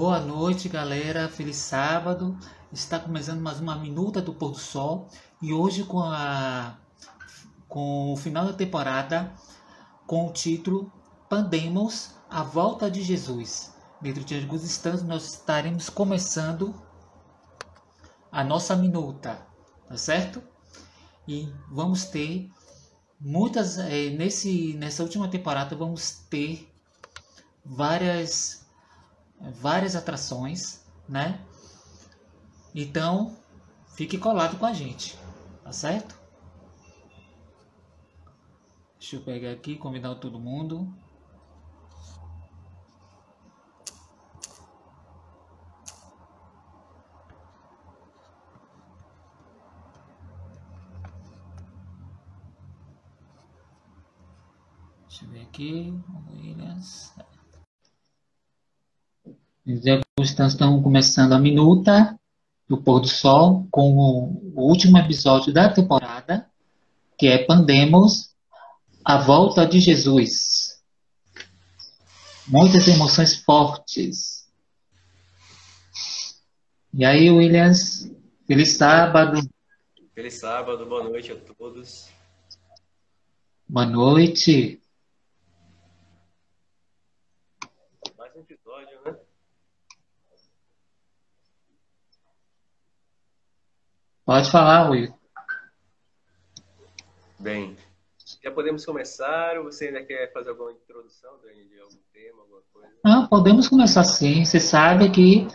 Boa noite, galera. Feliz sábado. Está começando mais uma minuta do pôr do sol e hoje com a com o final da temporada com o título Pandemos a volta de Jesus. Dentro de alguns instantes nós estaremos começando a nossa minuta, tá certo? E vamos ter muitas é, nesse nessa última temporada vamos ter várias várias atrações, né? Então, fique colado com a gente, tá certo? Deixa eu pegar aqui, convidar todo mundo. Deixa eu ver aqui, Williams. Estamos começando a minuta do pôr do sol com o último episódio da temporada, que é Pandemos, a volta de Jesus. Muitas emoções fortes. E aí, Williams, feliz sábado. Feliz sábado, boa noite a todos. Boa noite. Pode falar, Will. Bem, já podemos começar ou você ainda quer fazer alguma introdução, Dani, de algum tema, alguma coisa? Não, podemos começar sim. Você sabe que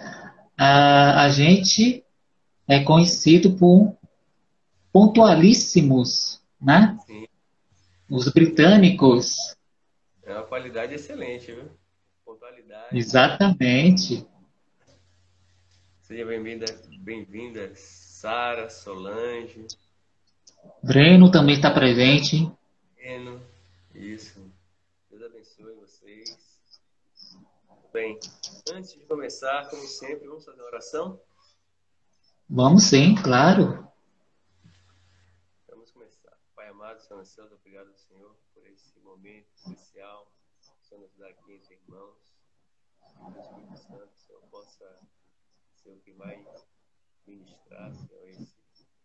a, a gente é conhecido por pontualíssimos, né? Sim. Os britânicos. É uma qualidade excelente, viu? Pontualidade. Exatamente. Seja bem-vinda, bem-vindas Sara, Solange. Breno também está presente. Breno, isso. Deus abençoe vocês. Bem, antes de começar, como sempre, vamos fazer uma oração? Vamos sim, claro. Vamos começar. Pai amado, Senhor dos céus, obrigado, Senhor, por esse momento especial. Senhor nos dá aqui entre irmãos. Que o Espírito Santo, Senhor, possa ser o que vai ministrar, Senhor, esse,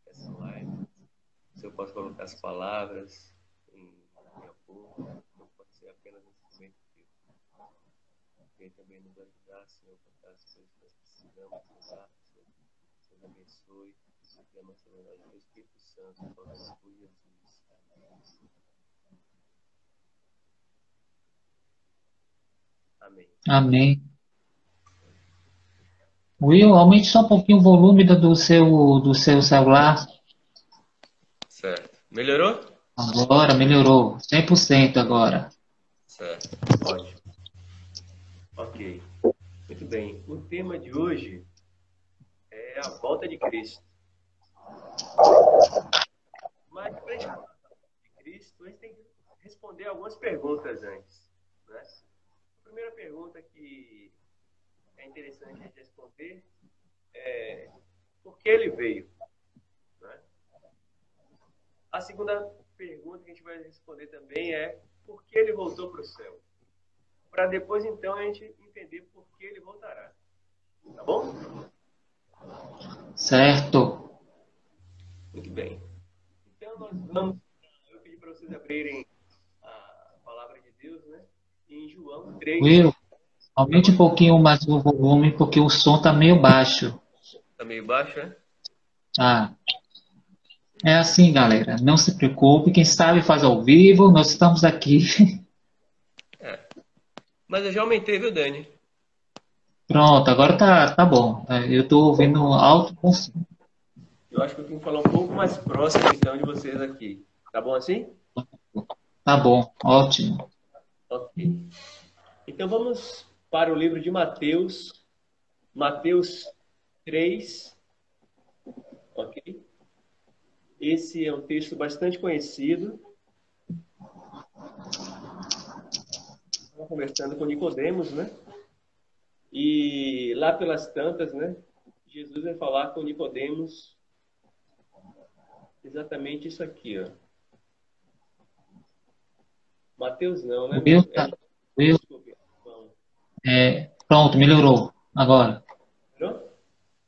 essa live. Se eu posso colocar as palavras em minha boca, não pode ser apenas um instrumento teu. Vem também nos ajudar, Senhor, para as coisas que nós precisamos Senhor. Senhor, abençoe e a nossa verdade do Espírito Santo, por Jesus. Amém. Amém. Will, aumente só um pouquinho o volume do seu, do seu celular. Certo. Melhorou? Agora melhorou. 100% agora. Certo. Ótimo. Ok. Muito bem. O tema de hoje é a volta de Cristo. Mas para a gente falar de Cristo, a gente tem que responder algumas perguntas antes. Né? A primeira pergunta que é interessante a gente responder é por que ele veio. Né? A segunda pergunta que a gente vai responder também é por que ele voltou para o céu. Para depois, então, a gente entender por que ele voltará. Tá bom? Certo. Muito bem. Então, nós vamos. Eu pedi para vocês abrirem a palavra de Deus, né? Em João 3. Will. Aumente um pouquinho mais o volume, porque o som está meio baixo. Está meio baixo, é? Ah. É assim, galera. Não se preocupe. Quem sabe faz ao vivo. Nós estamos aqui. É. Mas eu já aumentei, viu, Dani? Pronto, agora tá, tá bom. É, eu estou ouvindo alto com som. Eu acho que eu tenho que falar um pouco mais próximo, então, de vocês aqui. Tá bom assim? Tá bom, ótimo. Ok. Então vamos para o livro de Mateus, Mateus 3, ok? Esse é um texto bastante conhecido. Estava conversando com Nicodemos, né? E lá pelas tantas, né? Jesus vai falar com Nicodemos exatamente isso aqui, ó. Mateus não, né? Meu, tá. É, pronto, melhorou. Agora.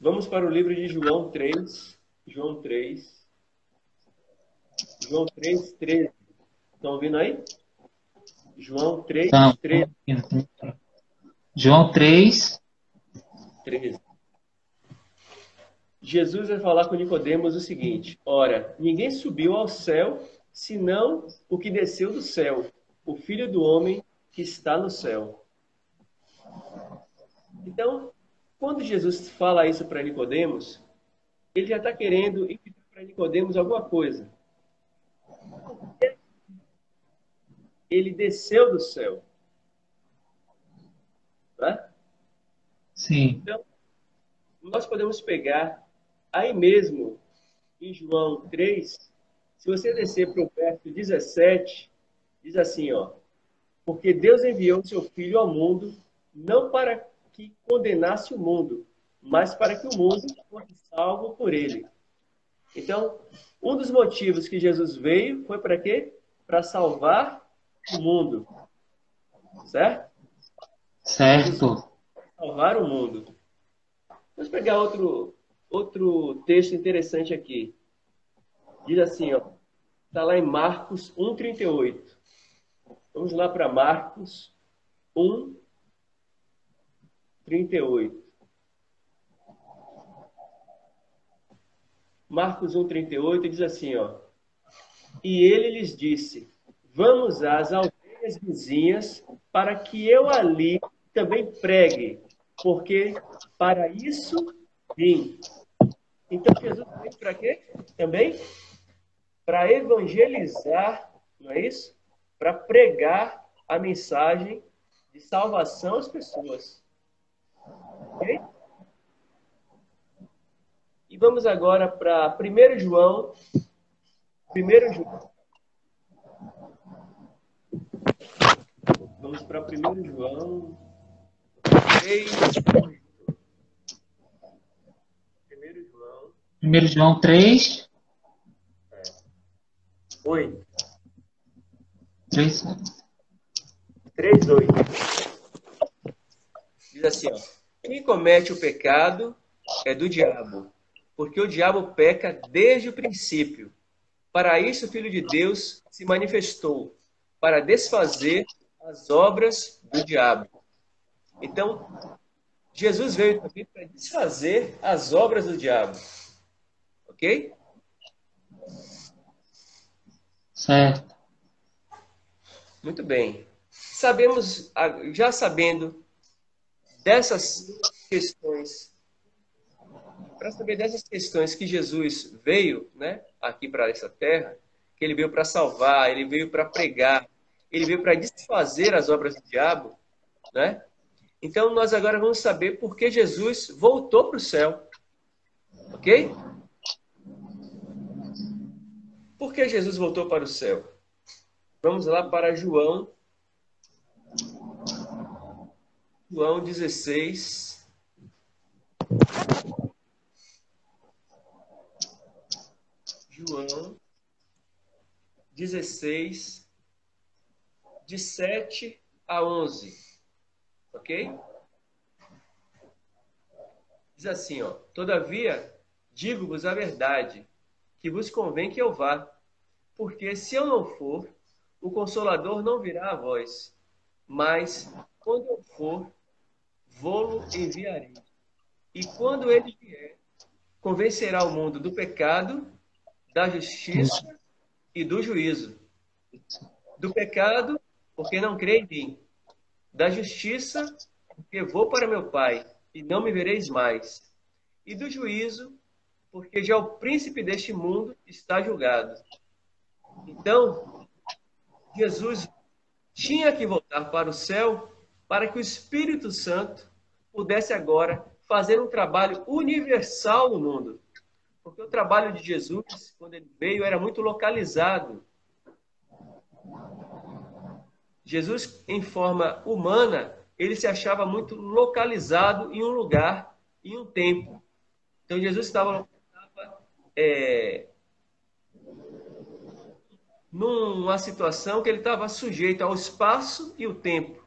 Vamos para o livro de João 3. João 3. João 3, 13. Estão ouvindo aí? João 3, então, 13. João 3. 13. Jesus vai falar com Nicodemos o seguinte: Ora, ninguém subiu ao céu senão o que desceu do céu, o Filho do homem que está no céu. Então, quando Jesus fala isso para Nicodemos, ele já está querendo imputar para Nicodemos alguma coisa. Ele desceu do céu. Tá? Sim. Então, nós podemos pegar aí mesmo, em João 3, se você descer para o verso 17, diz assim, ó. Porque Deus enviou seu Filho ao mundo, não para que condenasse o mundo, mas para que o mundo fosse salvo por ele. Então, um dos motivos que Jesus veio foi para quê? Para salvar o mundo. Certo? Certo. Salvar o mundo. Vamos pegar outro, outro texto interessante aqui. Diz assim, ó. Está lá em Marcos 1,38. Vamos lá para Marcos 1, 38. Marcos 1, 38 diz assim, ó. E ele lhes disse: Vamos às aldeias vizinhas para que eu ali também pregue, porque para isso vim. Então Jesus veio para quê? Também para evangelizar, não é isso? Para pregar a mensagem de salvação às pessoas. E vamos agora para 1 João. 1 João. Vamos para 1 João 3. 1 João. 1 João 3. É. 8. 3. 3, 8. Diz assim, ó. Quem comete o pecado é do diabo, porque o diabo peca desde o princípio. Para isso o Filho de Deus se manifestou, para desfazer as obras do diabo. Então, Jesus veio também para desfazer as obras do diabo. Ok? Certo. Muito bem. Sabemos, já sabendo dessas questões, para saber dessas questões que Jesus veio, né, aqui para essa terra, que ele veio para salvar, ele veio para pregar, ele veio para desfazer as obras do diabo, né? Então nós agora vamos saber por que Jesus voltou para o céu. OK? Por que Jesus voltou para o céu? Vamos lá para João João 16. João 16, de 7 a 11. Ok? Diz assim, ó. Todavia, digo-vos a verdade, que vos convém que eu vá. Porque se eu não for, o Consolador não virá a vós. Mas, quando eu for, vou-lo enviarei. E quando ele vier, convencerá o mundo do pecado, da justiça e do juízo. Do pecado, porque não crê em mim. Da justiça, porque vou para meu Pai e não me vereis mais. E do juízo, porque já o príncipe deste mundo está julgado. Então, Jesus tinha que voltar para o céu para que o Espírito Santo pudesse agora fazer um trabalho universal no mundo. Porque o trabalho de Jesus, quando ele veio, era muito localizado. Jesus, em forma humana, ele se achava muito localizado em um lugar, em um tempo. Então, Jesus estava é, numa situação que ele estava sujeito ao espaço e o tempo.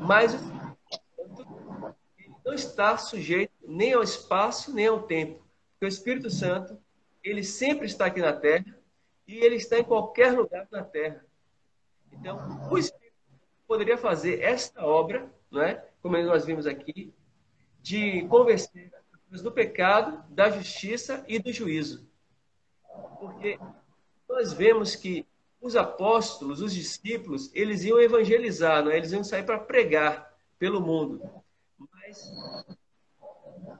Mas não está sujeito nem ao espaço, nem ao tempo. Porque o Espírito Santo, ele sempre está aqui na Terra e ele está em qualquer lugar na Terra. Então, o Espírito poderia fazer esta obra, não é? como nós vimos aqui, de convencer do pecado, da justiça e do juízo. Porque nós vemos que os apóstolos, os discípulos, eles iam evangelizar, não é? eles iam sair para pregar pelo mundo. Mas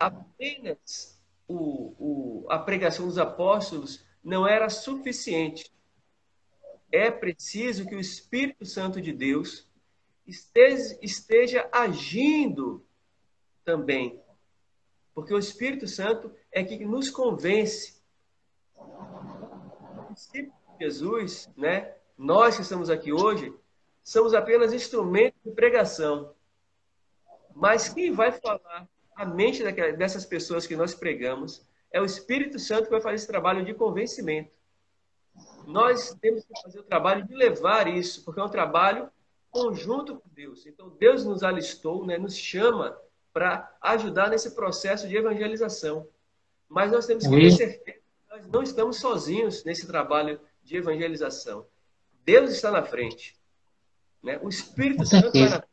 apenas o, o, a pregação dos apóstolos não era suficiente. É preciso que o Espírito Santo de Deus esteja, esteja agindo também. Porque o Espírito Santo é que nos convence. Jesus, né? nós que estamos aqui hoje, somos apenas instrumentos de pregação. Mas quem vai falar a mente dessas pessoas que nós pregamos é o Espírito Santo que vai fazer esse trabalho de convencimento. Nós temos que fazer o trabalho de levar isso, porque é um trabalho conjunto com Deus. Então, Deus nos alistou, né, nos chama para ajudar nesse processo de evangelização. Mas nós temos que ter certeza que nós não estamos sozinhos nesse trabalho de evangelização. Deus está na frente. Né? O Espírito Santo está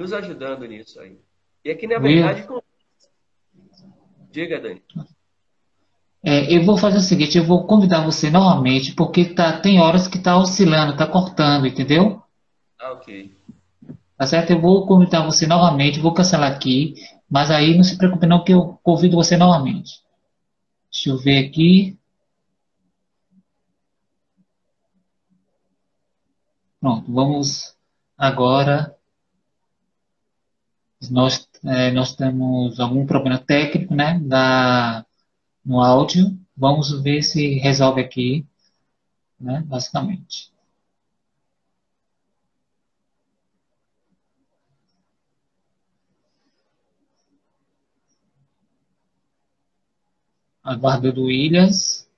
nos ajudando nisso aí. E aqui, na verdade, com... diga, Dani. É, eu vou fazer o seguinte, eu vou convidar você novamente, porque tá, tem horas que está oscilando, está cortando, entendeu? Ah, ok. Tá certo? Eu vou convidar você novamente, vou cancelar aqui, mas aí não se preocupe não que eu convido você novamente. Deixa eu ver aqui. Pronto, vamos agora. Nós, é, nós temos algum problema técnico, né, da, no áudio. Vamos ver se resolve aqui, né, basicamente. aguardando Williams.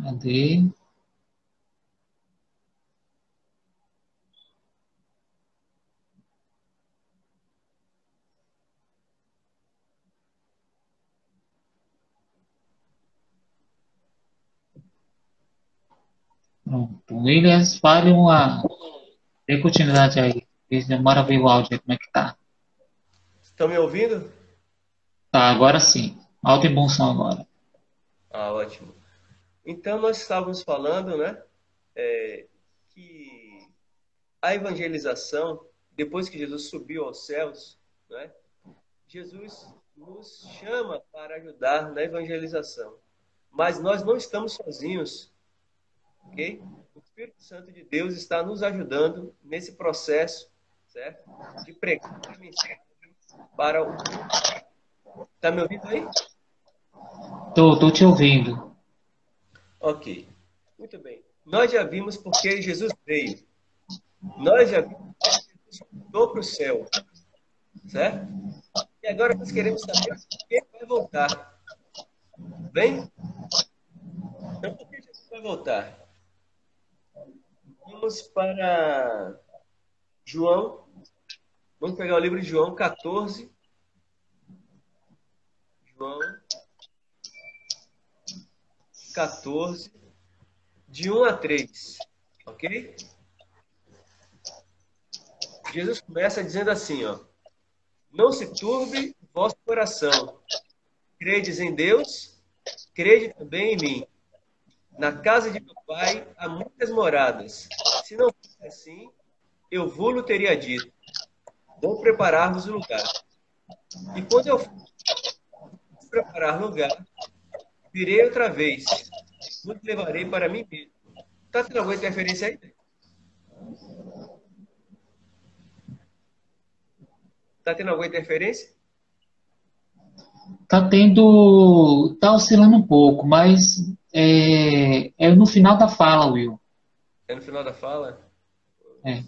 Cadê? Pronto. Williams, fale uma. Dê continuidade aí. Demora ver o áudio aí, como é que tá. Estão me ouvindo? Tá, agora sim. Alto e bom som agora. Ah, ótimo. Então, nós estávamos falando, né, é, que a evangelização, depois que Jesus subiu aos céus, né, Jesus nos chama para ajudar na evangelização. Mas nós não estamos sozinhos ok? O Espírito Santo de Deus está nos ajudando nesse processo, certo? De pregar a mensagem para o. Está me ouvindo aí? Tô, tô te ouvindo. Ok. Muito bem. Nós já vimos porque Jesus veio. Nós já vimos porque Jesus voltou para o céu. Certo? E agora nós queremos saber quem vai voltar. Bem? Então, por que Jesus vai voltar? Vamos para João. Vamos pegar o livro de João 14. João 14, de 1 a 3. Ok? Jesus começa dizendo assim, ó. Não se turbe vosso coração. Credes em Deus, crede também em mim. Na casa de meu pai há muitas moradas. Se não fosse assim, eu vou teria dito: Vou preparar-vos o lugar. E quando eu for preparar lugar, virei outra vez, vos levarei para mim mesmo. Está tendo alguma interferência aí? Está tendo alguma interferência? Tá tendo. Tá oscilando um pouco, mas é, é no final da fala, Will. É no final da fala? É.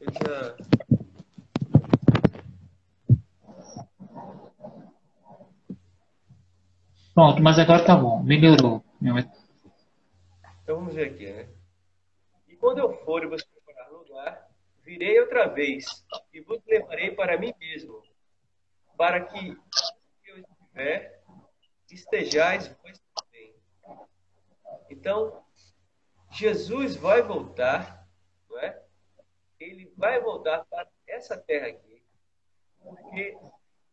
Eu já... Pronto, mas agora tá bom, melhorou. Então vamos ver aqui, né? E quando eu for e vos preparar lugar, virei outra vez e vos levarei para mim mesmo, para que eu estiver, estejais vós também. Então, Jesus vai voltar, não é? Ele vai voltar para essa terra aqui, porque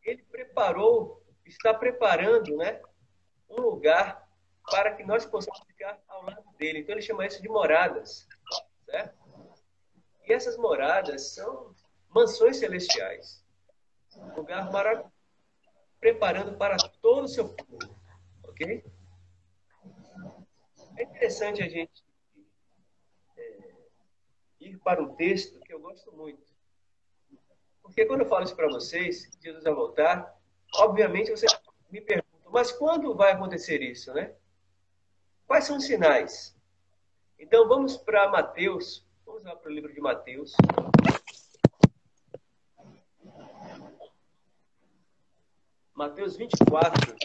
ele preparou, está preparando, né, um lugar para que nós possamos ficar ao lado dele. Então ele chama isso de moradas, certo? E essas moradas são mansões celestiais, um lugar maravilhoso, preparando para todo o seu povo, ok? É interessante a gente é, ir para um texto que eu gosto muito. Porque quando eu falo isso para vocês, Jesus vai voltar, obviamente você me pergunta, mas quando vai acontecer isso, né? Quais são os sinais? Então vamos para Mateus, vamos lá para o livro de Mateus. Mateus 24.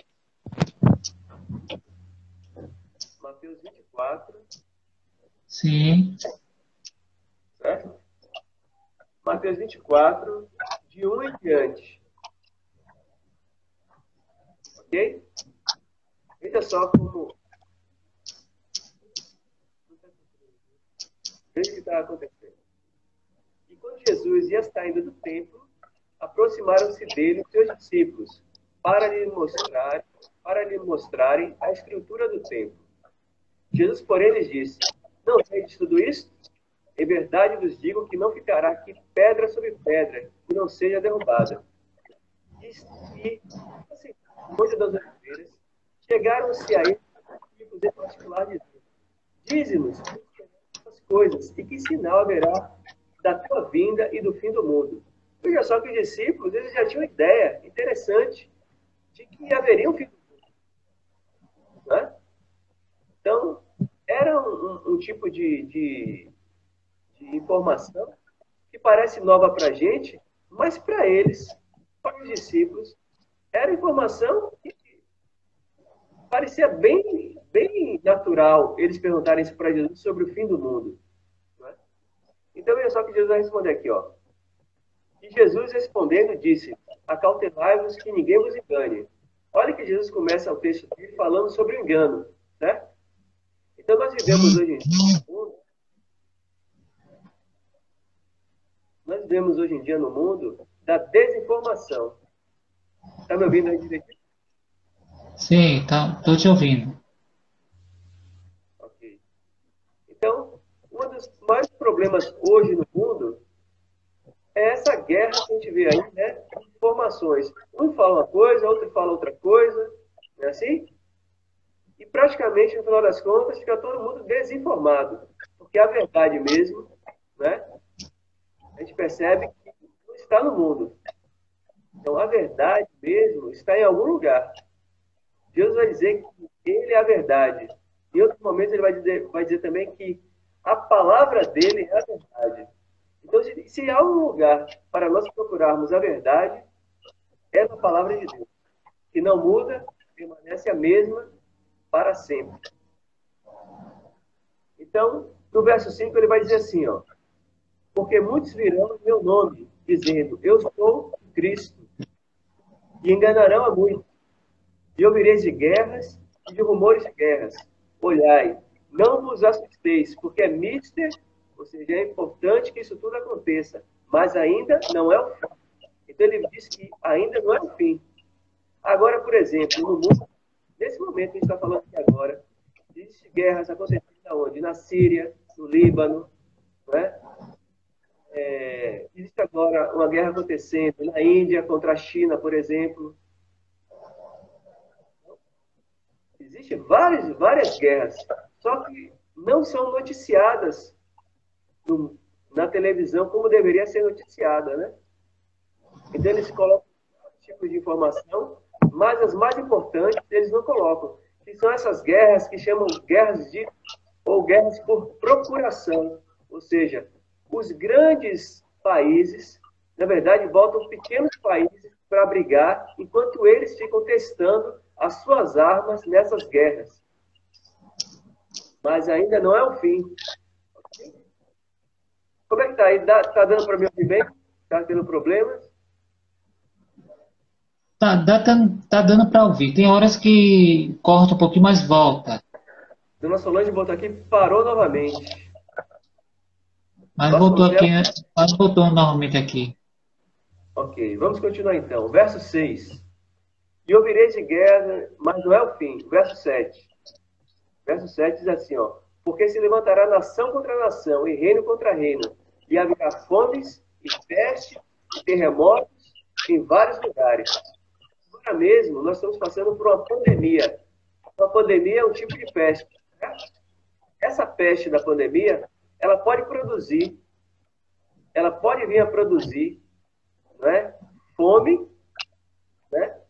Mateus 24. Sim. Certo? Mateus 24, de 1 em diante. Ok? Veja só como Veja o que está acontecendo. E quando Jesus ia saindo do templo, aproximaram-se dele os seus discípulos para lhe mostrar, para lhe mostrarem a estrutura do templo. Jesus, porém, lhes disse: Não de tudo isso? Em verdade vos digo que não ficará aqui pedra sobre pedra que não seja derrubada. E, e assim, Monte das Oliveiras, chegaram-se a ele, em particular, dizendo: Dize-nos coisas e que sinal haverá da tua vinda e do fim do mundo. Veja só que os discípulos eles já tinham ideia interessante de que haveria um fim do mundo. Né? Então, era um, um, um tipo de, de, de, informação que parece nova para a gente, mas para eles, para os discípulos, era informação que parecia bem, bem natural eles perguntarem isso para Jesus sobre o fim do mundo. É? Então, veja só que Jesus vai responder aqui. Ó. E Jesus respondendo disse, acautelai-vos que ninguém vos engane. Olha que Jesus começa o texto dele falando sobre o engano. Né? Então, nós vivemos hoje em dia no mundo, nós vivemos hoje em dia no mundo da desinformação. Está me ouvindo aí direitinho? Sim, tá, tô te ouvindo. Ok. Então, um dos maiores problemas hoje no mundo é essa guerra que a gente vê aí, né? Informações. Um fala uma coisa, outro fala outra coisa, não é assim? E praticamente, no final das contas, fica todo mundo desinformado. Porque a verdade mesmo, né? A gente percebe que não está no mundo. Então, a verdade mesmo está em algum lugar. Deus vai dizer que Ele é a verdade. Em outros momentos, Ele vai dizer, vai dizer também que a palavra dele é a verdade. Então, se, se há um lugar para nós procurarmos a verdade, é na palavra de Deus, que não muda, permanece a mesma para sempre. Então, no verso 5, ele vai dizer assim, ó, porque muitos virão em meu nome, dizendo, eu sou Cristo, e enganarão a muitos. E ouvireis de guerras e de rumores de guerras. Olhai, não vos assusteis, porque é mister, ou seja, é importante que isso tudo aconteça, mas ainda não é o fim. Então ele diz que ainda não é o fim. Agora, por exemplo, no mundo, nesse momento que a gente está falando aqui agora, existem guerras acontecendo onde? Na Síria, no Líbano, né? É, existe agora uma guerra acontecendo na Índia contra a China, por exemplo. Existem várias, várias guerras, só que não são noticiadas no, na televisão como deveria ser noticiada, né? Então eles colocam tipos de informação, mas as mais importantes eles não colocam, que são essas guerras que chamam guerras de ou guerras por procuração, ou seja, os grandes países, na verdade, voltam pequenos países para brigar, enquanto eles ficam testando as suas armas nessas guerras. Mas ainda não é o fim. Como é que tá aí? Tá dando para me ouvir bem? Tá tendo problemas? Tá, tá, tá dando para ouvir. Tem horas que corta um pouquinho, mas volta. Dona Solange botou aqui, parou novamente. Mas Posso voltou aqui, né? mas voltou novamente aqui. Ok, vamos continuar então. Verso 6. E ouvireis de guerra, mas não é o fim. Verso 7. Verso 7 diz assim, ó. Porque se levantará nação contra nação e reino contra reino, e haverá fomes e peste e terremotos em vários lugares. Agora mesmo, nós estamos passando por uma pandemia. Uma pandemia é um tipo de peste. Né? Essa peste da pandemia, ela pode produzir, ela pode vir a produzir né, fome, né,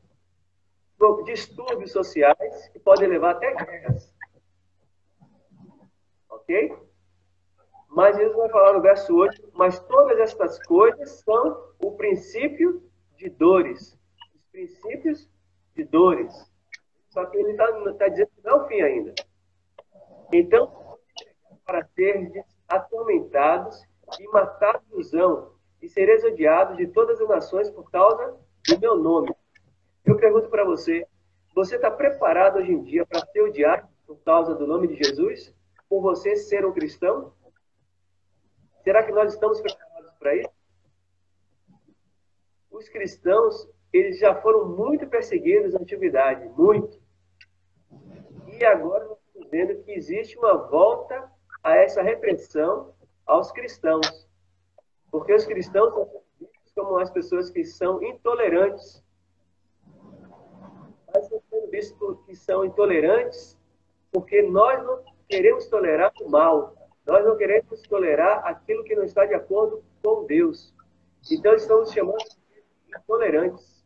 distúrbios sociais que podem levar até guerras. Ok? Mas Jesus vai falar no verso 8, mas todas estas coisas são o princípio de dores. Os princípios de dores. Só que ele está tá dizendo que não é o fim ainda. Então, para ser atormentados e matados ilusão, e sereis odiados de todas as nações por causa do meu nome. Eu pergunto para você, você está preparado hoje em dia para ser odiado por causa do nome de Jesus? Por você ser um cristão? Será que nós estamos preparados para isso? Os cristãos, eles já foram muito perseguidos na antiguidade, muito. E agora nós estamos vendo que existe uma volta a essa repressão aos cristãos. Porque os cristãos são vistos como as pessoas que são intolerantes. Mas estão sendo vistos que são intolerantes porque nós não queremos tolerar o mal. Nós não queremos tolerar aquilo que não está de acordo com Deus. Então estamos chamando de intolerantes.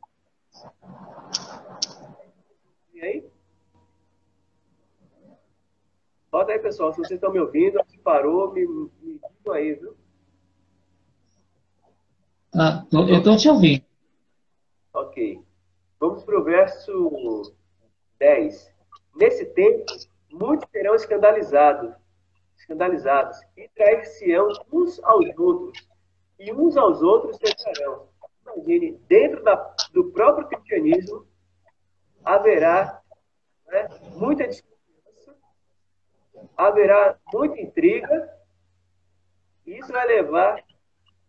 E aí? Bota aí, pessoal, se vocês estão me ouvindo, se parou, me, me digam aí, viu? Tá, eu estou te ouvindo. Ok. Vamos para o verso 10. Nesse tempo, muitos serão escandalizados, escandalizados e trair-se-ão uns aos outros, e uns aos outros tentarão. Imagine, dentro da, do próprio cristianismo, haverá né, muita discussão haverá muita intriga, e isso vai levar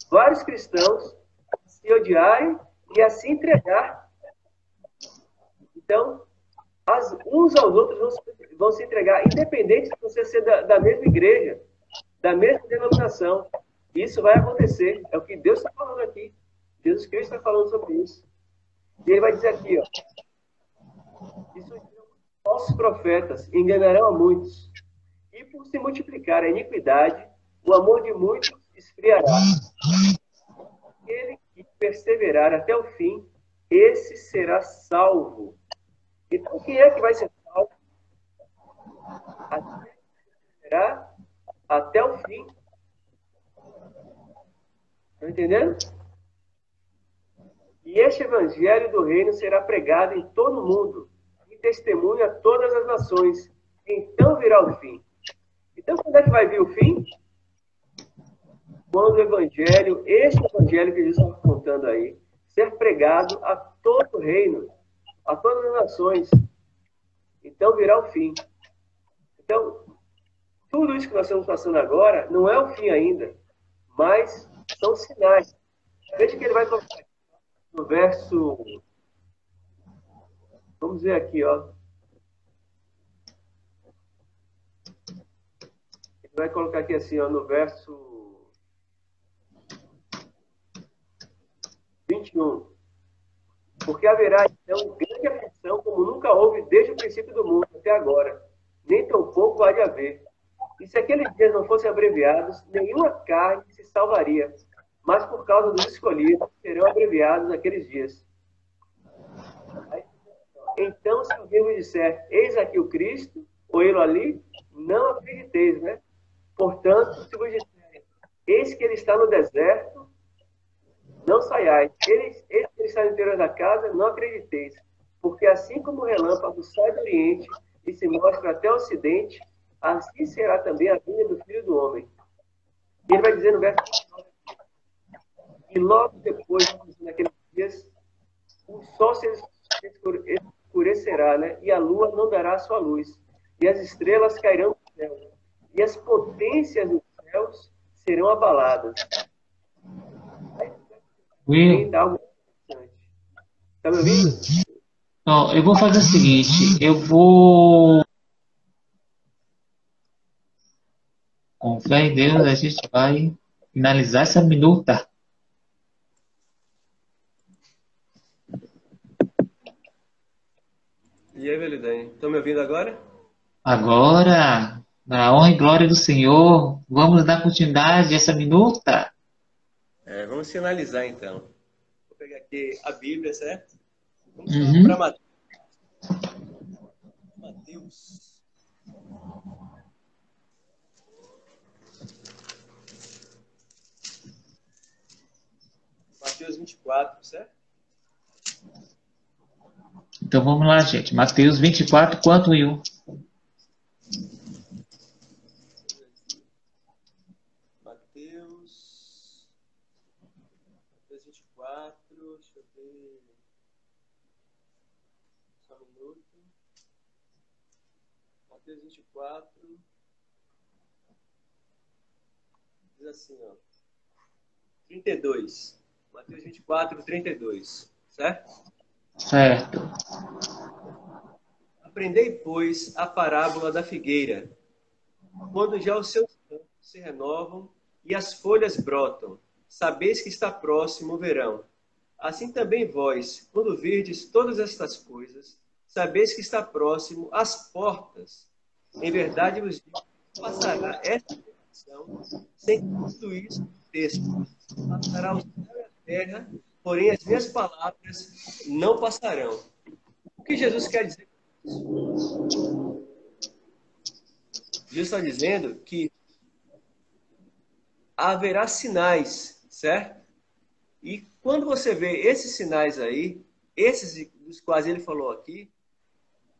vários cristãos a se odiarem e a se entregar. Então, as, uns aos outros vão, vão, se entregar, independente de você ser da, da mesma igreja, da mesma denominação. Isso vai acontecer. É o que Deus está falando aqui. Jesus Cristo está falando sobre isso. E ele vai dizer aqui, ó. Isso, falsos profetas enganarão a muitos e por se multiplicar a iniquidade, o amor de muitos esfriará. Ele que perseverar até o fim, esse será salvo. Então, quem é que vai ser salvo? Perseverar até o fim. Estão entendendo? E este evangelho do reino será pregado em todo o mundo, e testemunha a todas as nações. Então virá o fim. Então, quando é que vai vir o fim? Quando o evangelho, este evangelho que Jesus está contando aí, ser pregado a todo o reino, a todas as nações. Então virá o fim. Então, tudo isso que nós estamos passando agora não é o fim ainda, mas são sinais. Veja que ele vai colocar no verso. Vamos ver aqui, ó. Vai colocar aqui assim, ó, no verso 21. Porque haverá, então, grande aflição, como nunca houve desde o princípio do mundo até agora, nem tão pouco há de haver. E se aqueles dias não fossem abreviados, nenhuma carne se salvaria, mas por causa dos escolhidos serão abreviados aqueles dias. Então, se alguém me disser, eis aqui o Cristo, ou ele ali, não acrediteis, né? Portanto, se vos disserem, eis que ele está no deserto, não saiais. Eis, que ele está no interior da casa, não acrediteis. Porque assim como o relâmpago sai do Oriente e se mostra até o Ocidente, assim será também a vinda do Filho do Homem. E ele vai dizer no verso 19, e logo depois, naqueles dias, o sol se escurecerá, né? e a lua não dará sua luz, e as estrelas cairão do céu, e as potências dos céus serão abaladas. Will. Tá me ouvindo? Não, eu vou fazer o seguinte, eu vou. Com fé em Deus, a gente vai finalizar essa minuta. E aí, Velidane, estão me ouvindo agora? Agora, na honra e glória do Senhor, vamos dar continuidade a essa minuta? É, vamos finalizar então. Vou pegar aqui a Bíblia, certo? Vamos uhum. para Mateus. Mateus. Mateus 24, certo? Então vamos lá, gente. Mateus 24, quanto e 1? Mateus. Mateus 24, deixa eu ver. Só um minuto. Mateus 24. Diz assim, ó. 32. Mateus 24, 32. Certo? Certo. Aprendei, pois, a parábola da figueira. Quando já os seus campos se renovam e as folhas brotam, sabeis que está próximo o verão. Assim também vós, quando virdes todas estas coisas, sabeis que está próximo as portas. Em verdade vos digo, passará esta geração sem tudo isso aconteça. Passará o céu e a terra, porém as minhas palavras não passarão. O que Jesus quer dizer Jesus está dizendo que haverá sinais, certo? E quando você vê esses sinais aí, esses dos quais ele falou aqui,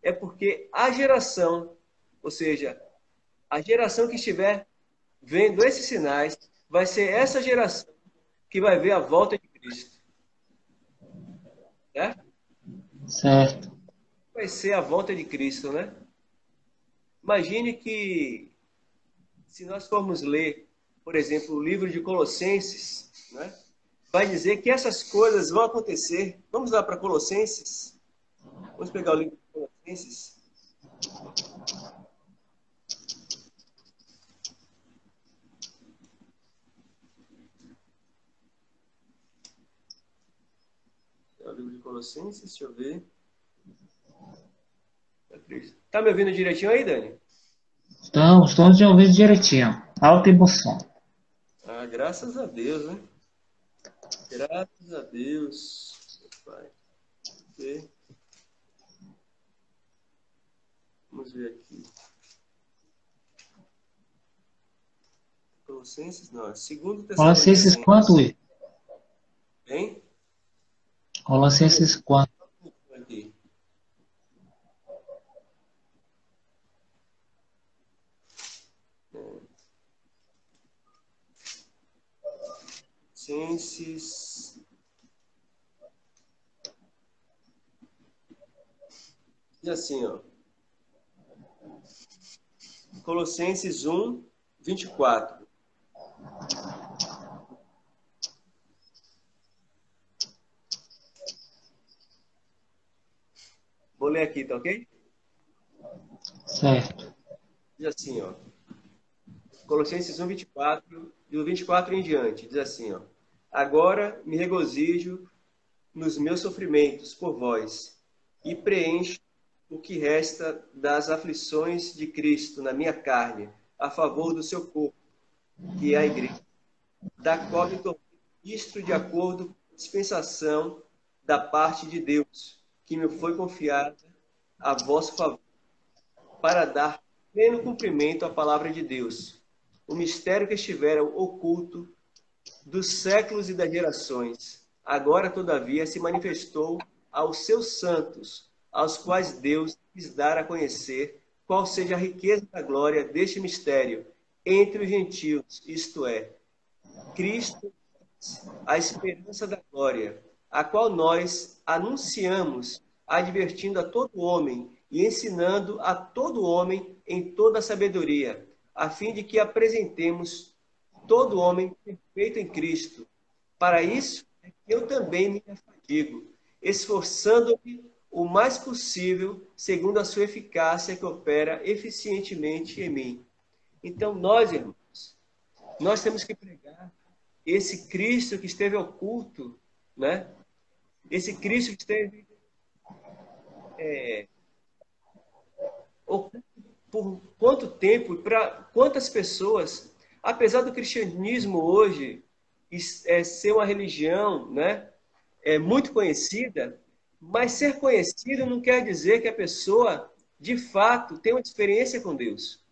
é porque a geração, ou seja, a geração que estiver vendo esses sinais, vai ser essa geração que vai ver a volta de Cristo. Certo? Certo. Vai ser a volta de Cristo, né? Imagine que se nós formos ler, por exemplo, o livro de Colossenses, né? vai dizer que essas coisas vão acontecer. Vamos lá para Colossenses. Vamos pegar o livro de Colossenses. o livro de Colossenses, deixa eu ver. Tá me ouvindo direitinho aí, Dani? Estamos, estamos te ouvindo direitinho. Alta emoção. Ah, graças a Deus, né? Graças a Deus, pai. Okay. Vamos ver aqui. Colossenses, não, é segundo Colossenses quanto, Will? Hein? Colossenses 4. Colossenses. E assim, ó. Colossenses 1, 24. Vou ler aqui, tá ok? Certo. Diz assim, ó. Colossenses 1, 24, do 24 em diante, diz assim, ó. Agora me regozijo nos meus sofrimentos por vós e preencho o que resta das aflições de Cristo na minha carne, a favor do seu corpo, que é a igreja, da qual me tornei ministro de acordo com a dispensação da parte de Deus que me foi confiada a vosso favor, para dar pleno cumprimento à palavra de Deus, o mistério que estivera oculto dos séculos e das gerações, agora, todavia, se manifestou aos seus santos, aos quais Deus quis dar a conhecer qual seja a riqueza da glória deste mistério entre os gentios, isto é, Cristo, a esperança da glória, a qual nós anunciamos, advertindo a todo homem e ensinando a todo homem em toda a sabedoria, a fim de que apresentemos todo homem perfeito em Cristo. Para isso, é eu também me afadigo, esforçando-me o mais possível, segundo a sua eficácia que opera eficientemente em mim. Então, nós, irmãos, nós temos que pregar esse Cristo que esteve oculto, né? Esse Cristo que esteve é, oculto por quanto tempo, para quantas pessoas, apesar do cristianismo hoje é, ser uma religião, né? É muito conhecida, mas ser conhecido não quer dizer que a pessoa, de fato, tem uma experiência com Deus.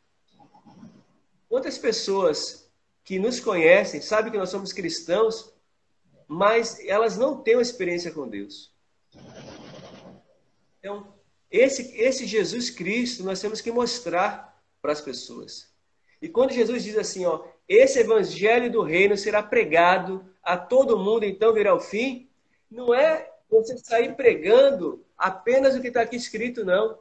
Quantas pessoas que nos conhecem sabem que nós somos cristãos, mas elas não têm uma experiência com Deus. Então, esse, esse Jesus Cristo nós temos que mostrar para as pessoas. E quando Jesus diz assim, ó, esse evangelho do reino será pregado a todo mundo, então virá o fim, não é você sair pregando apenas o que está aqui escrito, não.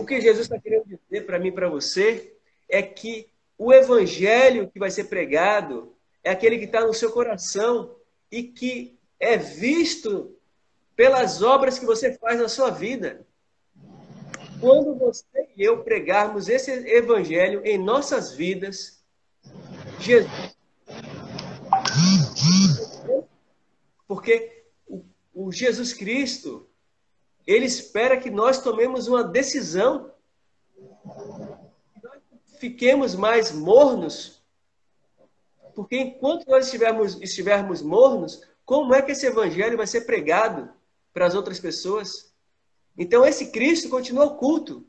O que Jesus está querendo dizer para mim e para você é que o evangelho que vai ser pregado é aquele que está no seu coração e que é visto pelas obras que você faz na sua vida. Quando você e eu pregarmos esse evangelho em nossas vidas, Jesus. Porque o Jesus Cristo, ele espera que nós tomemos uma decisão fiquemos mais mornos, porque enquanto nós estivermos, estivermos mornos, como é que esse evangelho vai ser pregado para as outras pessoas? Então, esse Cristo continua oculto.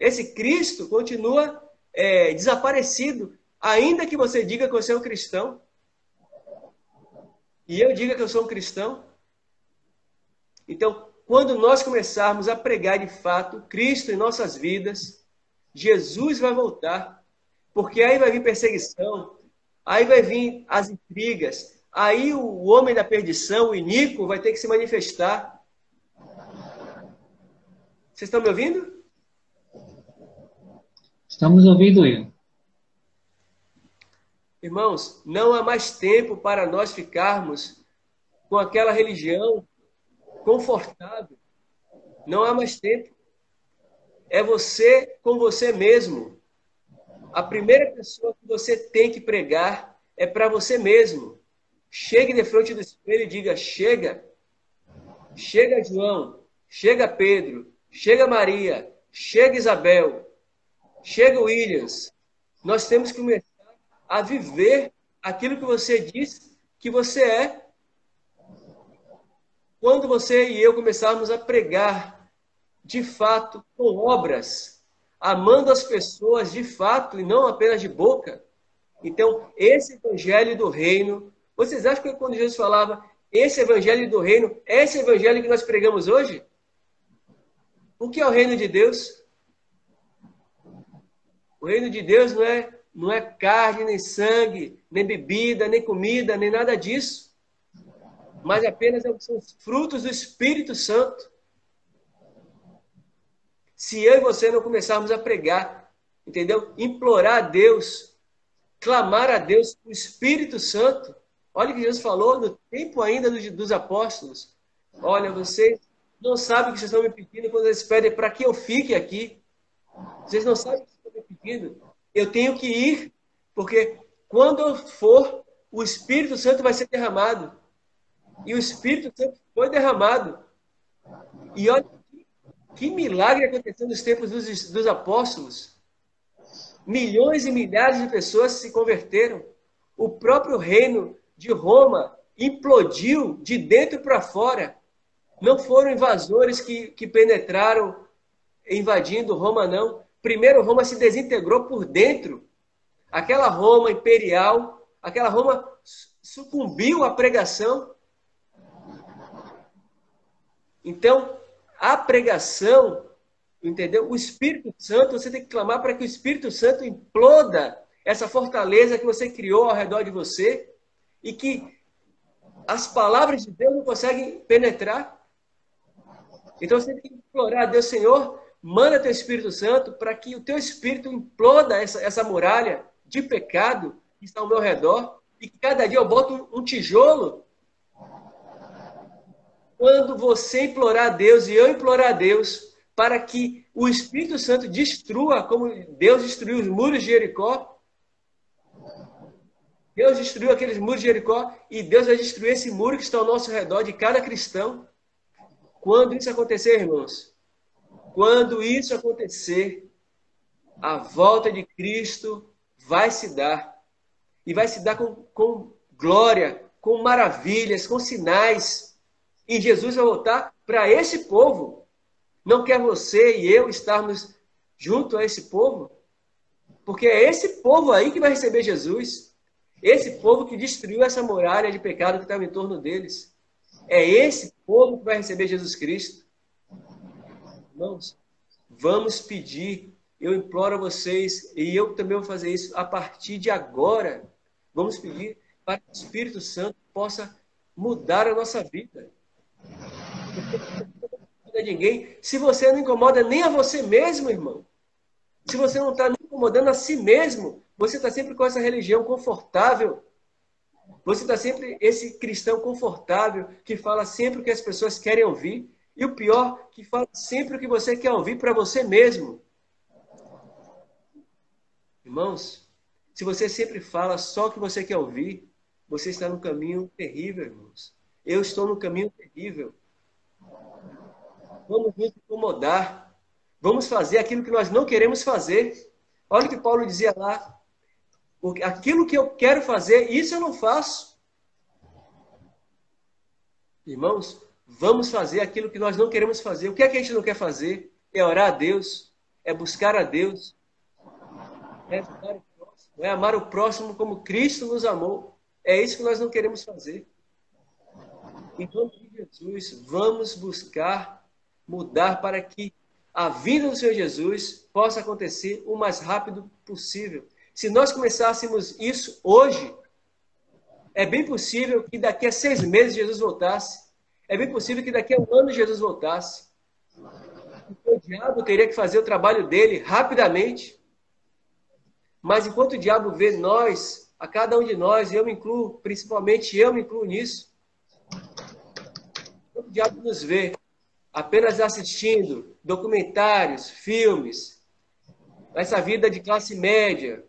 Esse Cristo continua é, desaparecido, ainda que você diga que você é um cristão. E eu diga que eu sou um cristão. Então, quando nós começarmos a pregar de fato Cristo em nossas vidas, Jesus vai voltar. Porque aí vai vir perseguição, aí vai vir as intrigas, aí o homem da perdição, o iníquo, vai ter que se manifestar. Vocês estão me ouvindo? Estamos ouvindo, Ian. Irmãos, não há mais tempo para nós ficarmos com aquela religião confortável. Não há mais tempo é você com você mesmo. A primeira pessoa que você tem que pregar é para você mesmo. Chegue de frente do espelho e diga: chega. Chega, João. Chega, Pedro. Chega, Maria. Chega, Isabel. Chega, Williams. Nós temos que começar a viver aquilo que você diz que você é. Quando você e eu começarmos a pregar de fato, com obras, amando as pessoas de fato e não apenas de boca. Então, esse evangelho do reino, vocês acham que quando Jesus falava esse evangelho do reino, esse evangelho que nós pregamos hoje? O que é o reino de Deus? O reino de Deus não é, não é carne, nem sangue, nem bebida, nem comida, nem nada disso. Mas apenas são os frutos do Espírito Santo. Se eu e você não começarmos a pregar, entendeu? Implorar a Deus, clamar a Deus, o Espírito Santo. Olha o que Jesus falou no tempo ainda dos apóstolos. Olha, vocês não sabem o que vocês estão me pedindo quando eles pedem para que eu fique aqui. Vocês não sabem o que vocês estão me pedindo. Eu tenho que ir, porque quando eu for, o Espírito Santo vai ser derramado. E o Espírito Santo foi derramado. E olha que milagre aconteceu nos tempos dos, dos apóstolos. Milhões e milhares de pessoas se converteram. O próprio reino de Roma implodiu de dentro para fora. Não foram invasores que, que penetraram invadindo Roma, não. Primeiro, Roma se desintegrou por dentro. Aquela Roma imperial, aquela Roma sucumbiu à pregação Então, a pregação, entendeu? O Espírito Santo, você tem que clamar para que o Espírito Santo imploda essa fortaleza que você criou ao redor de você e que as palavras de Deus não conseguem penetrar. Então você tem que implorar a Deus, Senhor, manda teu Espírito Santo para que o teu Espírito imploda essa, essa muralha de pecado que está ao meu redor e que cada dia eu boto um, um tijolo. Quando você implorar a Deus e eu implorar a Deus para que o Espírito Santo destrua, como Deus destruiu os muros de Jericó, Deus destruiu aqueles muros de Jericó e Deus vai destruir esse muro que está ao nosso redor de cada cristão. Quando isso acontecer, irmãos, quando isso acontecer, a volta de Cristo vai se dar. E vai se dar com, com glória, com maravilhas, com sinais. E Jesus vai voltar para esse povo. Não quer você e eu estarmos junto a esse povo? Porque é esse povo aí que vai receber Jesus. Esse povo que destruiu essa muralha de pecado que estava em torno deles. É esse povo que vai receber Jesus Cristo. Irmãos, vamos pedir. Eu imploro a vocês, e eu também vou fazer isso a partir de agora. Vamos pedir para que o Espírito Santo possa mudar a nossa vida. Não ninguém. Se você não incomoda nem a você mesmo, irmão. Se você não está incomodando a si mesmo, você está sempre com essa religião confortável você está sempre esse cristão confortável que fala sempre o que as pessoas querem ouvir. E o pior, que fala sempre o que você quer ouvir para você mesmo. Irmãos, se você sempre fala só o que você quer ouvir, você está no caminho terrível, irmãos. Eu estou no caminho terrível. Vamos nos incomodar. Vamos fazer aquilo que nós não queremos fazer. Olha o que Paulo dizia lá porque aquilo que eu quero fazer, isso eu não faço. Irmãos, vamos fazer aquilo que nós não queremos fazer. O que é que a gente não quer fazer? É orar a Deus, é buscar a Deus, é amar o próximo, é amar o próximo como Cristo nos amou. É isso que nós não queremos fazer. Em nome de Jesus, vamos buscar mudar para que a vinda do Senhor Jesus possa acontecer o mais rápido possível. Se nós começássemos isso hoje, é bem possível que daqui a seis meses Jesus voltasse. É bem possível que daqui a um ano Jesus voltasse. O diabo teria que fazer o trabalho dele rapidamente. Mas enquanto o diabo vê nós, a cada um de nós, eu me incluo, principalmente eu me incluo nisso, o diabo nos vê apenas assistindo documentários, filmes, essa vida de classe média,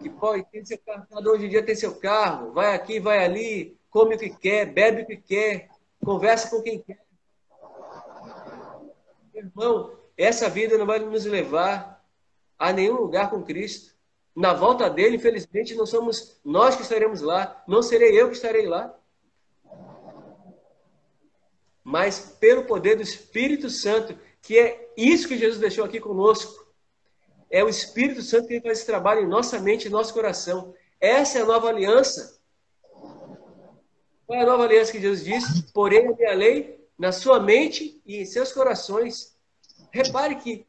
que pode ter seu carro, hoje em dia tem seu carro, vai aqui, vai ali, come o que quer, bebe o que quer, conversa com quem quer. Irmão, essa vida não vai nos levar a nenhum lugar com Cristo. Na volta dele, infelizmente, não somos nós que estaremos lá, não serei eu que estarei lá. Mas pelo poder do Espírito Santo, que é isso que Jesus deixou aqui conosco, é o Espírito Santo que faz esse trabalho em nossa mente e nosso coração. Essa é a nova aliança. Qual é a nova aliança que Jesus disse? Porém, a minha lei na sua mente e em seus corações. Repare que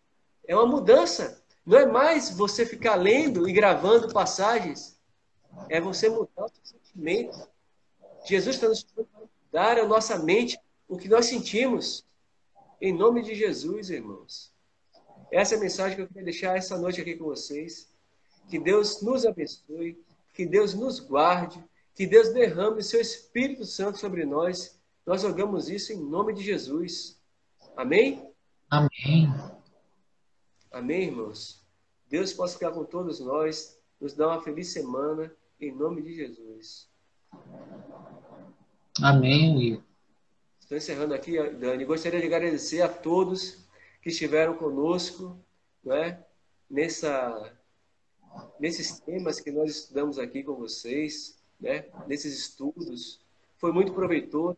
é uma mudança. Não é mais você ficar lendo e gravando passagens. É você mudar o seu sentimento. Jesus está nos dar a nossa mente o que nós sentimos. Em nome de Jesus, irmãos. Essa é a mensagem que eu queria deixar essa noite aqui com vocês. Que Deus nos abençoe, que Deus nos guarde, que Deus derrame o seu Espírito Santo sobre nós. Nós jogamos isso em nome de Jesus. Amém? Amém. Amém, irmãos. Deus possa ficar com todos nós, nos dar uma feliz semana, em nome de Jesus. Amém, Will. Estou encerrando aqui, Dani. Gostaria de agradecer a todos que estiveram conosco né, nessa, nesses temas que nós estudamos aqui com vocês, né, nesses estudos. Foi muito proveitoso,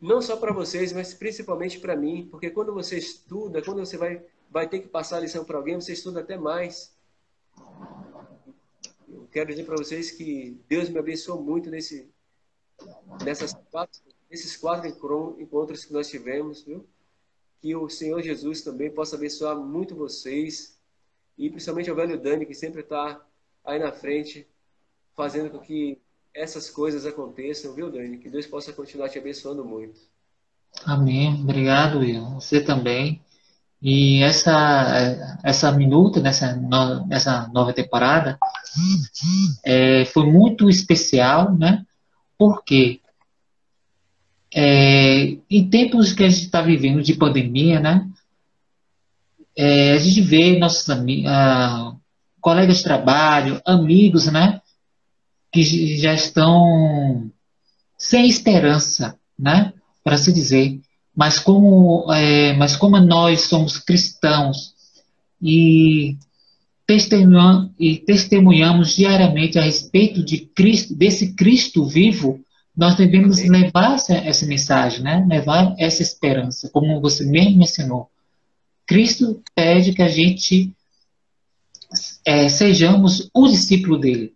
não só para vocês, mas principalmente para mim, porque quando você estuda, quando você vai, vai ter que passar a lição para alguém, você estuda até mais. Eu quero dizer para vocês que Deus me abençoou muito nesse, nessas quatro esses quatro encontros que nós tivemos, viu? Que o Senhor Jesus também possa abençoar muito vocês e principalmente o velho Dani, que sempre está aí na frente, fazendo com que essas coisas aconteçam, viu, Dani? Que Deus possa continuar te abençoando muito. Amém. Obrigado, Will. Você também. E essa, essa minuta nessa, nessa nova temporada é, foi muito especial, né? Porque é, em tempos que a gente está vivendo de pandemia, né? É, a gente vê nossos ah, colegas de trabalho, amigos, né? Que já estão sem esperança, né? Para se dizer. Mas como, é, mas como nós somos cristãos e testemunhamos, e testemunhamos diariamente a respeito de Cristo, desse Cristo vivo, nós devemos levar essa, essa mensagem, né? levar essa esperança, como você mesmo mencionou. Cristo pede que a gente é, sejamos o discípulo dele.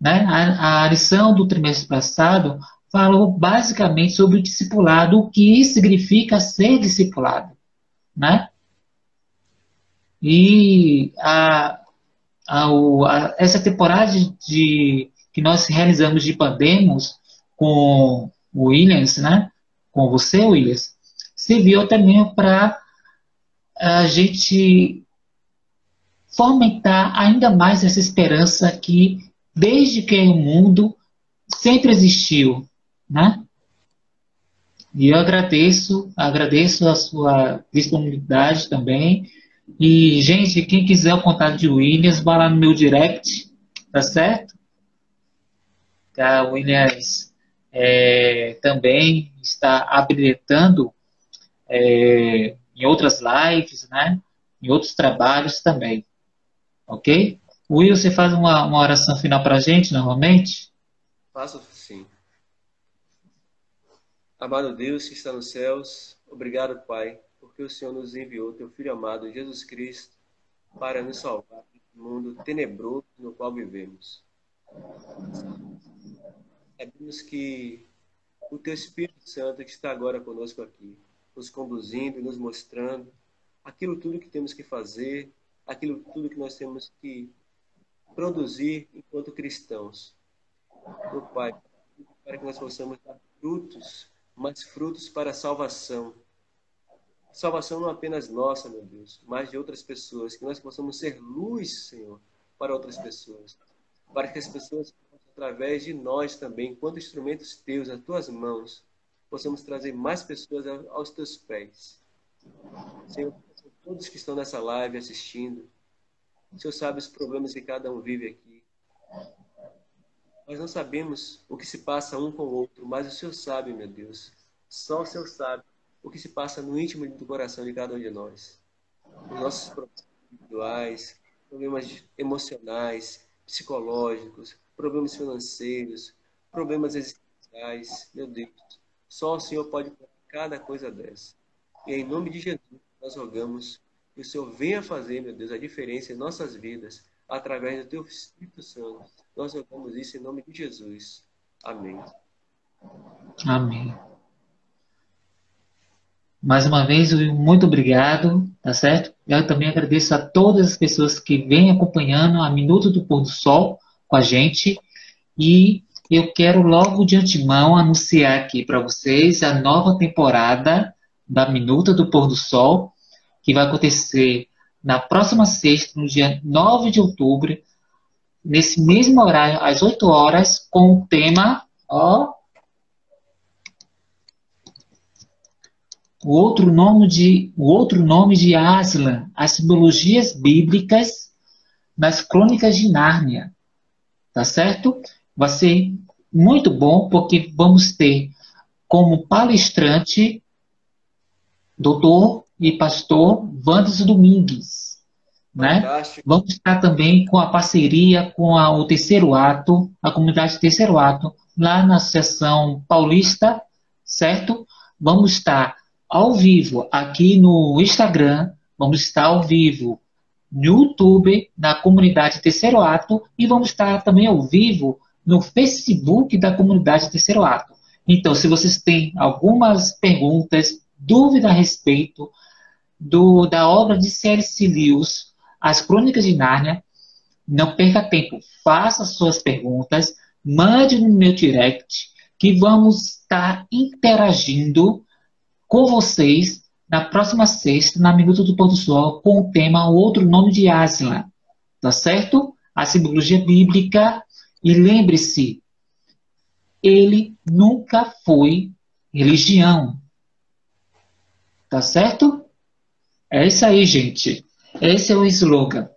Né? A, a lição do trimestre passado falou basicamente sobre o discipulado, o que significa ser discipulado. Né? E a, a, a, essa temporada de, que nós realizamos de Pandemos, com o Williams, né? Com você, Williams, serviu também para a gente fomentar ainda mais essa esperança que, desde que o mundo, sempre existiu, né? E eu agradeço, agradeço a sua disponibilidade também. E, gente, quem quiser o contato de Williams, vá lá no meu direct, tá certo? Tá, Williams é, também está habilitando é, em outras lives, né? em outros trabalhos também. Ok? Will, você faz uma, uma oração final para a gente, normalmente? Faço sim. Amado Deus que está nos céus, obrigado, Pai, porque o Senhor nos enviou, teu Filho amado, Jesus Cristo, para nos salvar do mundo tenebroso no qual vivemos. Sabemos que o Teu Espírito Santo que está agora conosco aqui, nos conduzindo, nos mostrando aquilo tudo que temos que fazer, aquilo tudo que nós temos que produzir enquanto cristãos. Meu Pai, para que nós possamos dar frutos, mas frutos para a salvação. Salvação não apenas nossa, meu Deus, mas de outras pessoas, que nós possamos ser luz, Senhor, para outras pessoas, para que as pessoas através de nós também, enquanto instrumentos teus, nas tuas mãos, possamos trazer mais pessoas aos teus pés. Senhor, todos que estão nessa live assistindo, o Senhor sabe os problemas que cada um vive aqui. Nós não sabemos o que se passa um com o outro, mas o Senhor sabe, meu Deus. Só o Senhor sabe o que se passa no íntimo do coração de cada um de nós. Os nossos problemas individuais, problemas emocionais, psicológicos, problemas financeiros, problemas existenciais. Meu Deus, só o Senhor pode cada coisa dessa. E em nome de Jesus, nós rogamos que o Senhor venha fazer, meu Deus, a diferença em nossas vidas, através do Teu Espírito Santo. Nós rogamos isso em nome de Jesus. Amém. Amém. Mais uma vez, muito obrigado, tá certo? Eu também agradeço a todas as pessoas que vêm acompanhando a Minuto do Pôr do Sol com a gente. E eu quero logo de antemão anunciar aqui para vocês a nova temporada da Minuta do Pôr do Sol, que vai acontecer na próxima sexta, no dia 9 de outubro, nesse mesmo horário, às 8 horas, com o tema, ó, o outro nome de, o outro nome de Aslan, as simbologias bíblicas nas crônicas de Nárnia tá certo? Vai ser muito bom porque vamos ter como palestrante doutor e pastor Vandes Domingues. Né? Vamos estar também com a parceria com a, o Terceiro Ato, a comunidade Terceiro Ato, lá na Associação Paulista, certo? Vamos estar ao vivo aqui no Instagram, vamos estar ao vivo YouTube, na comunidade Terceiro Ato, e vamos estar também ao vivo no Facebook da comunidade Terceiro Ato. Então, se vocês têm algumas perguntas, dúvida a respeito do, da obra de C.S. Lewis, As Crônicas de Nárnia, não perca tempo, faça suas perguntas, mande no meu direct, que vamos estar interagindo com vocês na próxima sexta, na Minuta do Pôr do Sol, com o tema Outro Nome de Aslan. Tá certo? A simbologia bíblica. E lembre-se, ele nunca foi religião. Tá certo? É isso aí, gente. Esse é o slogan.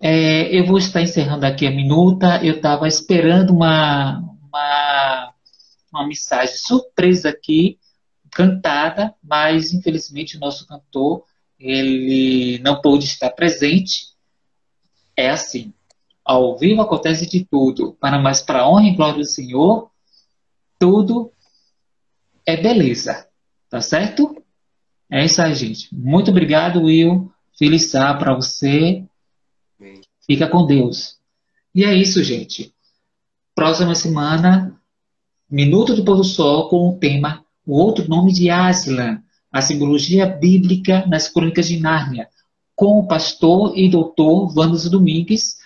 É, eu vou estar encerrando aqui a minuta. Eu estava esperando uma, uma, uma mensagem surpresa aqui, cantada, mas infelizmente o nosso cantor ele não pôde estar presente. É assim. Ao vivo acontece de tudo, para mais para honra e glória do Senhor, tudo é beleza. Tá certo? É isso aí, gente. Muito obrigado, Will. Feliz sábado para você. Fica com Deus. E é isso, gente. Próxima semana, Minuto do Pôr do Sol com o tema O Outro Nome de Aslan, a simbologia bíblica nas Crônicas de Nárnia, com o pastor e doutor Vandos Domingues,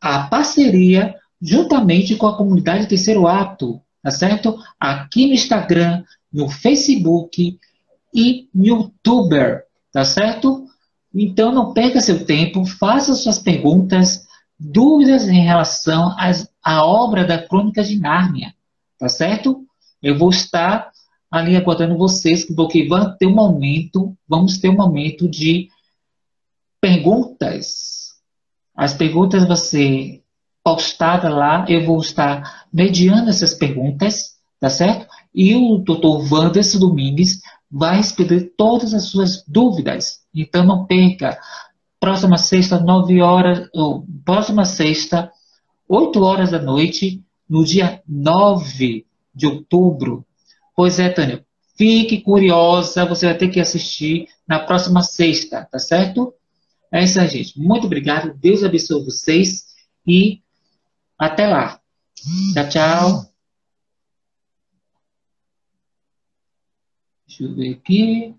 a parceria juntamente com a comunidade Terceiro Ato, tá certo? Aqui no Instagram, no Facebook, e youtuber, tá certo? Então não perca seu tempo, faça suas perguntas, dúvidas em relação às, à obra da Crônica de Nárnia, tá certo? Eu vou estar ali aguardando vocês, porque vamos ter um momento, vamos ter um momento de perguntas. As perguntas vão ser postadas lá, eu vou estar mediando essas perguntas, tá certo? E o doutor Wanderson Domingues vai responder todas as suas dúvidas. Então não perca. Próxima sexta, 9 horas, ou próxima sexta, 8 horas da noite, no dia 9 de outubro. Pois é, Tânia, fique curiosa, você vai ter que assistir na próxima sexta, tá certo? É isso aí, gente. Muito obrigado, Deus abençoe vocês e até lá. Tchau, tchau. Deixa eu ver aqui.